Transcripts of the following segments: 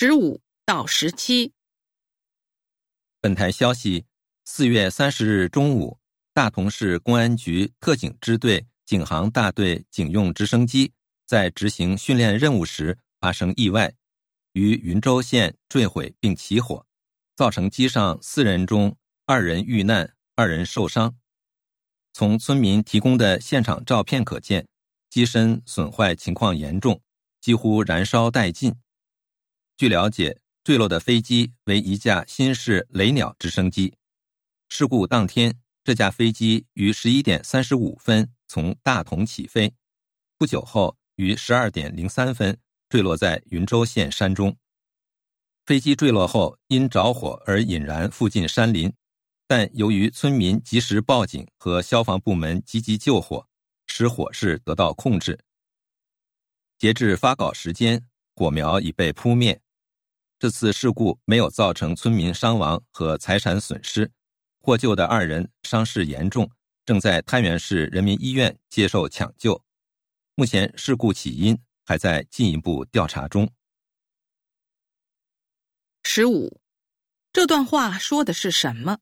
十五到十七。本台消息：四月三十日中午，大同市公安局特警支队警航大队警用直升机在执行训练任务时发生意外，于云州县坠毁并起火，造成机上四人中二人遇难，二人受伤。从村民提供的现场照片可见，机身损坏情况严重，几乎燃烧殆尽。据了解，坠落的飞机为一架新式雷鸟直升机。事故当天，这架飞机于十一点三十五分从大同起飞，不久后于十二点零三分坠落在云州县山中。飞机坠落后因着火而引燃附近山林，但由于村民及时报警和消防部门积极救火，使火势得到控制。截至发稿时间，火苗已被扑灭。这次事故没有造成村民伤亡和财产损失，获救的二人伤势严重，正在太原市人民医院接受抢救。目前事故起因还在进一步调查中。十五，这段话说的是什么？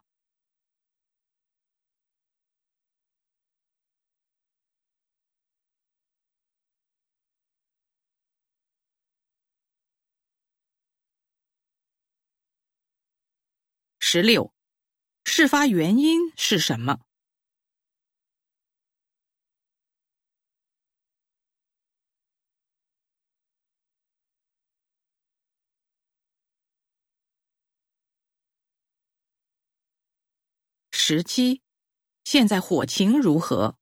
十六，事发原因是什么？十七，现在火情如何？